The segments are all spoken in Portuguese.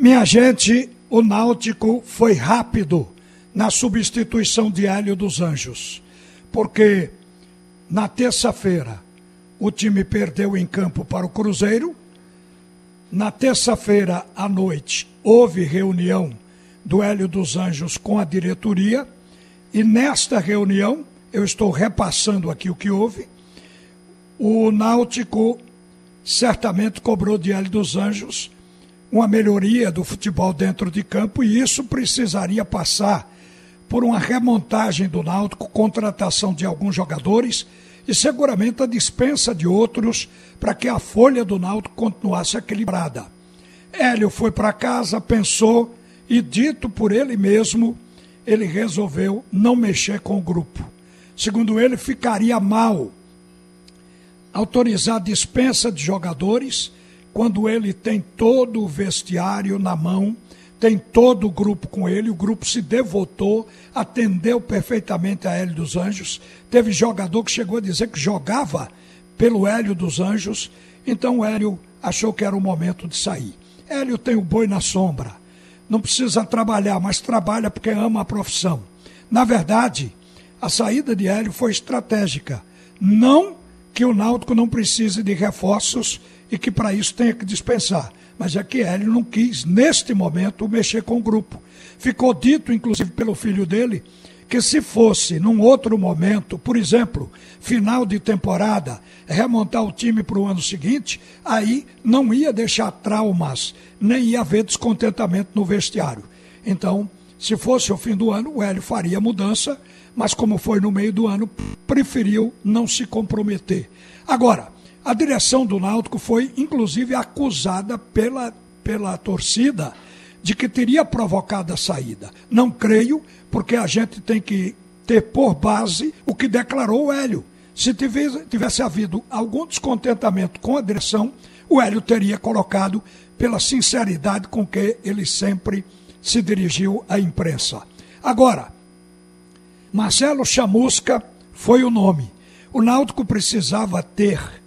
Minha gente, o Náutico foi rápido na substituição de Hélio dos Anjos, porque na terça-feira o time perdeu em campo para o Cruzeiro. Na terça-feira à noite houve reunião do Hélio dos Anjos com a diretoria e nesta reunião, eu estou repassando aqui o que houve, o Náutico certamente cobrou de Hélio dos Anjos uma melhoria do futebol dentro de campo e isso precisaria passar por uma remontagem do Náutico, contratação de alguns jogadores e seguramente a dispensa de outros para que a folha do Náutico continuasse equilibrada. Hélio foi para casa, pensou e, dito por ele mesmo, ele resolveu não mexer com o grupo. Segundo ele, ficaria mal autorizar a dispensa de jogadores quando ele tem todo o vestiário na mão, tem todo o grupo com ele, o grupo se devotou, atendeu perfeitamente a Hélio dos Anjos. Teve jogador que chegou a dizer que jogava pelo Hélio dos Anjos, então Hélio achou que era o momento de sair. Hélio tem o boi na sombra, não precisa trabalhar, mas trabalha porque ama a profissão. Na verdade, a saída de Hélio foi estratégica. Não que o Náutico não precise de reforços e que para isso tenha que dispensar. Mas é que Hélio não quis, neste momento, mexer com o grupo. Ficou dito, inclusive, pelo filho dele, que se fosse num outro momento, por exemplo, final de temporada, remontar o time para o ano seguinte, aí não ia deixar traumas, nem ia haver descontentamento no vestiário. Então, se fosse o fim do ano, o Hélio faria mudança, mas como foi no meio do ano, preferiu não se comprometer. Agora, a direção do Náutico foi, inclusive, acusada pela, pela torcida de que teria provocado a saída. Não creio, porque a gente tem que ter por base o que declarou o Hélio. Se tivesse, tivesse havido algum descontentamento com a direção, o Hélio teria colocado pela sinceridade com que ele sempre se dirigiu à imprensa. Agora, Marcelo Chamusca foi o nome. O Náutico precisava ter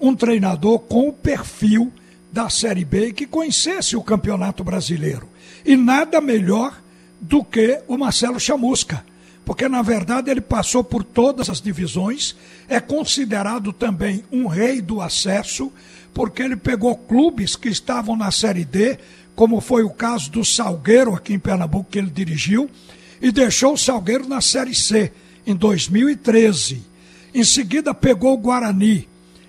um treinador com o perfil da Série B que conhecesse o Campeonato Brasileiro. E nada melhor do que o Marcelo Chamusca, porque na verdade ele passou por todas as divisões, é considerado também um rei do acesso, porque ele pegou clubes que estavam na Série D, como foi o caso do Salgueiro aqui em Pernambuco que ele dirigiu, e deixou o Salgueiro na Série C em 2013. Em seguida pegou o Guarani,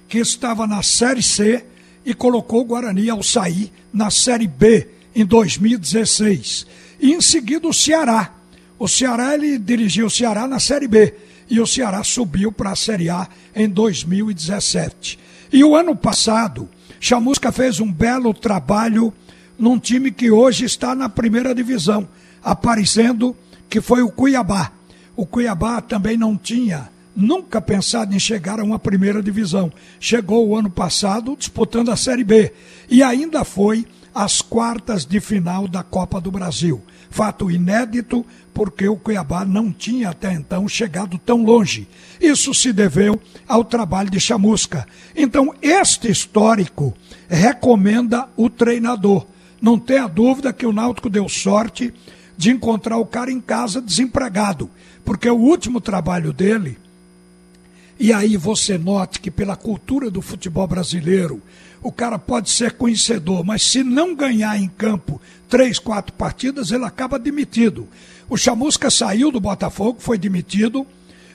que estava na Série C e colocou o Guarani ao sair na Série B em 2016. E em seguida o Ceará. O Ceará ele dirigiu o Ceará na Série B e o Ceará subiu para a Série A em 2017. E o ano passado, Chamusca fez um belo trabalho num time que hoje está na primeira divisão, aparecendo que foi o Cuiabá. O Cuiabá também não tinha nunca pensado em chegar a uma primeira divisão. Chegou o ano passado disputando a Série B e ainda foi às quartas de final da Copa do Brasil. Fato inédito, porque o Cuiabá não tinha até então chegado tão longe. Isso se deveu ao trabalho de Chamusca. Então, este histórico recomenda o treinador. Não tenha dúvida que o Náutico deu sorte de encontrar o cara em casa desempregado, porque o último trabalho dele e aí você note que pela cultura do futebol brasileiro, o cara pode ser conhecedor, mas se não ganhar em campo três, quatro partidas, ele acaba demitido. O Chamusca saiu do Botafogo, foi demitido,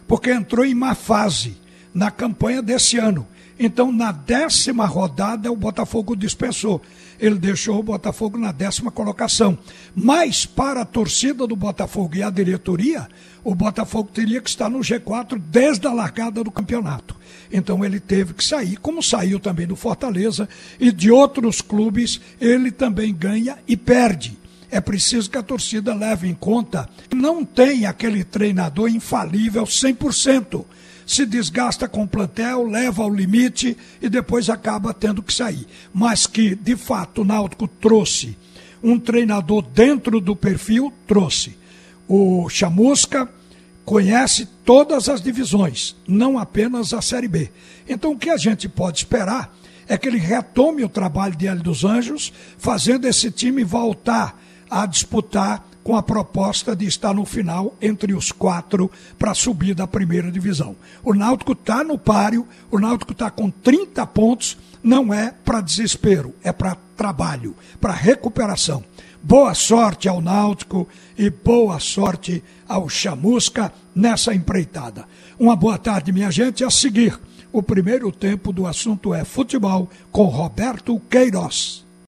porque entrou em má fase na campanha desse ano. Então, na décima rodada, o Botafogo dispensou. Ele deixou o Botafogo na décima colocação. Mas, para a torcida do Botafogo e a diretoria, o Botafogo teria que estar no G4 desde a largada do campeonato. Então, ele teve que sair, como saiu também do Fortaleza e de outros clubes, ele também ganha e perde. É preciso que a torcida leve em conta que não tem aquele treinador infalível 100% se desgasta com o plantel, leva ao limite e depois acaba tendo que sair. Mas que, de fato, o Náutico trouxe um treinador dentro do perfil, trouxe. O Chamusca conhece todas as divisões, não apenas a Série B. Então, o que a gente pode esperar é que ele retome o trabalho de Hélio dos Anjos, fazendo esse time voltar a disputar com a proposta de estar no final entre os quatro para subir da primeira divisão. O Náutico está no páreo, o Náutico está com 30 pontos, não é para desespero, é para trabalho, para recuperação. Boa sorte ao Náutico e boa sorte ao Chamusca nessa empreitada. Uma boa tarde, minha gente. A seguir, o primeiro tempo do assunto é futebol com Roberto Queiroz.